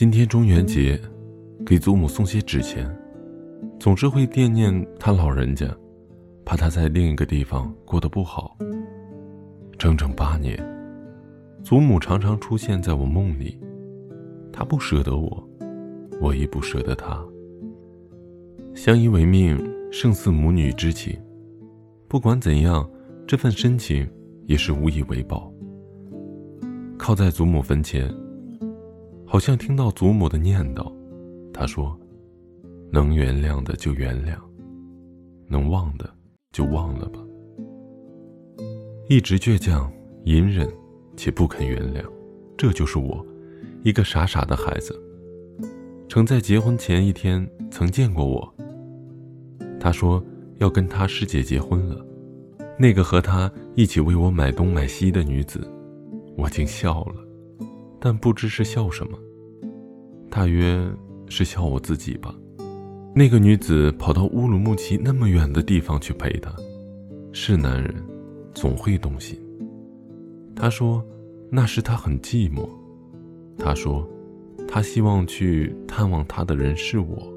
今天中元节，给祖母送些纸钱，总是会惦念他老人家，怕他在另一个地方过得不好。整整八年，祖母常常出现在我梦里，她不舍得我，我亦不舍得她。相依为命，胜似母女之情。不管怎样，这份深情也是无以为报。靠在祖母坟前，好像听到祖母的念叨。她说：“能原谅的就原谅，能忘的就忘了吧。”一直倔强、隐忍，且不肯原谅，这就是我，一个傻傻的孩子。曾在结婚前一天曾见过我。他说要跟他师姐结婚了，那个和他一起为我买东买西的女子，我竟笑了，但不知是笑什么，大约是笑我自己吧。那个女子跑到乌鲁木齐那么远的地方去陪他，是男人，总会动心。他说那时他很寂寞，他说他希望去探望他的人是我。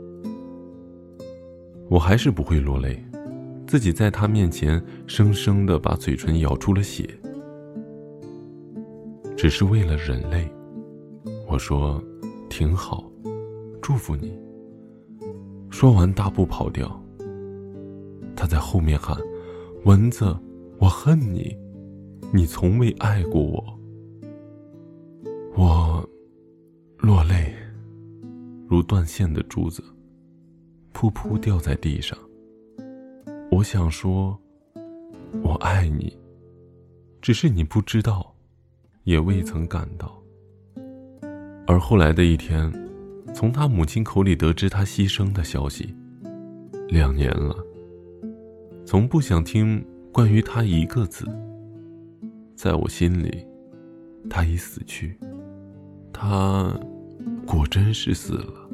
我还是不会落泪，自己在他面前生生的把嘴唇咬出了血，只是为了忍泪。我说：“挺好，祝福你。”说完大步跑掉。他在后面喊：“蚊子，我恨你，你从未爱过我。”我落泪，如断线的珠子。噗噗掉在地上。我想说，我爱你，只是你不知道，也未曾感到。而后来的一天，从他母亲口里得知他牺牲的消息，两年了，从不想听关于他一个字。在我心里，他已死去，他果真是死了。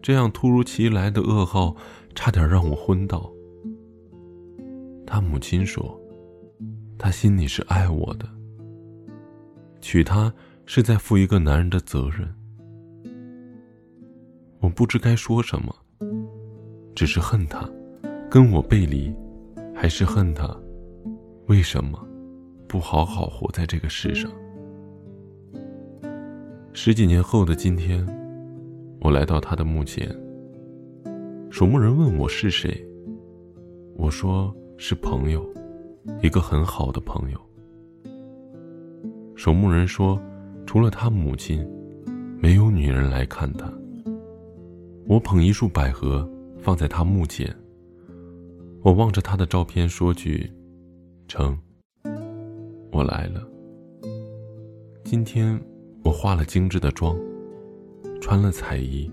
这样突如其来的噩耗，差点让我昏倒。他母亲说：“他心里是爱我的，娶她是在负一个男人的责任。”我不知该说什么，只是恨他，跟我背离，还是恨他，为什么不好好活在这个世上？十几年后的今天。我来到他的墓前，守墓人问我是谁，我说是朋友，一个很好的朋友。守墓人说，除了他母亲，没有女人来看他。我捧一束百合放在他墓前，我望着他的照片说句：“成，我来了。”今天我化了精致的妆。穿了彩衣，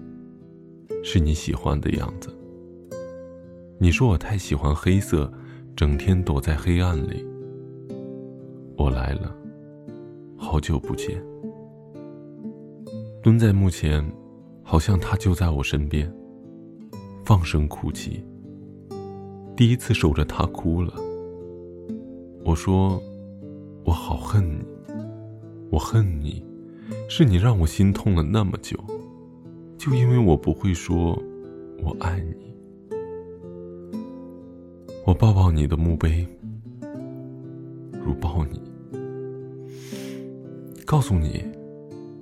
是你喜欢的样子。你说我太喜欢黑色，整天躲在黑暗里。我来了，好久不见。蹲在墓前，好像他就在我身边。放声哭泣。第一次守着他哭了。我说，我好恨你，我恨你，是你让我心痛了那么久。就因为我不会说“我爱你”，我抱抱你的墓碑，如抱你，告诉你，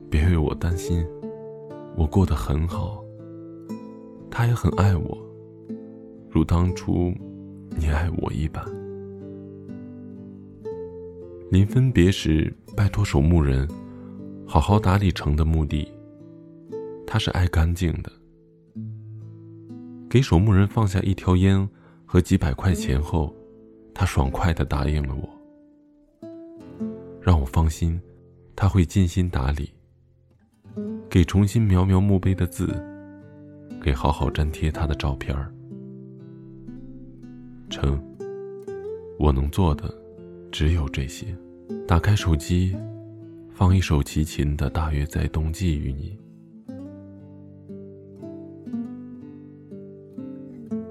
别为我担心，我过得很好。他也很爱我，如当初你爱我一般。临分别时，拜托守墓人好好打理城的墓地。他是爱干净的。给守墓人放下一条烟和几百块钱后，他爽快的答应了我，让我放心，他会尽心打理。给重新描描墓碑的字，给好好粘贴他的照片儿。成，我能做的只有这些。打开手机，放一首齐秦的《大约在冬季与你》。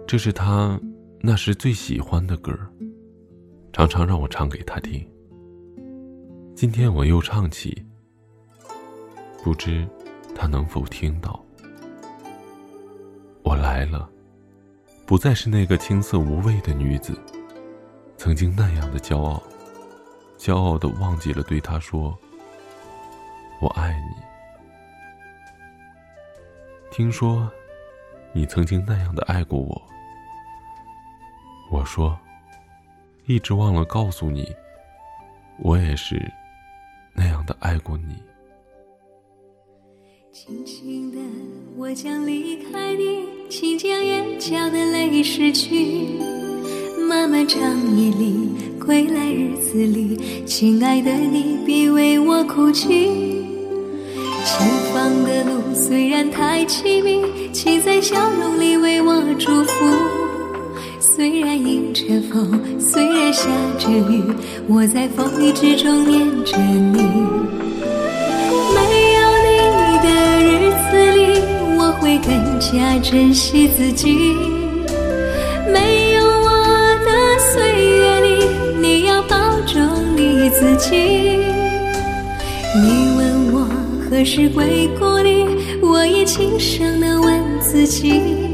这是他那时最喜欢的歌，常常让我唱给他听。今天我又唱起，不知他能否听到。我来了，不再是那个青涩无味的女子，曾经那样的骄傲，骄傲的忘记了对他说：“我爱你。”听说，你曾经那样的爱过我。我说，一直忘了告诉你，我也是那样的爱过你。轻轻的，我将离开你，请将眼角的泪拭去。漫漫长夜里，归来日子里，亲爱的你，别为我哭泣。前方的路虽然太凄迷，请在笑容里为我祝福。着风，虽然下着雨，我在风雨之中念着你。没有你的日子里，我会更加珍惜自己。没有我的岁月里，你要保重你自己。你问我何时归故里，我也轻声地问自己。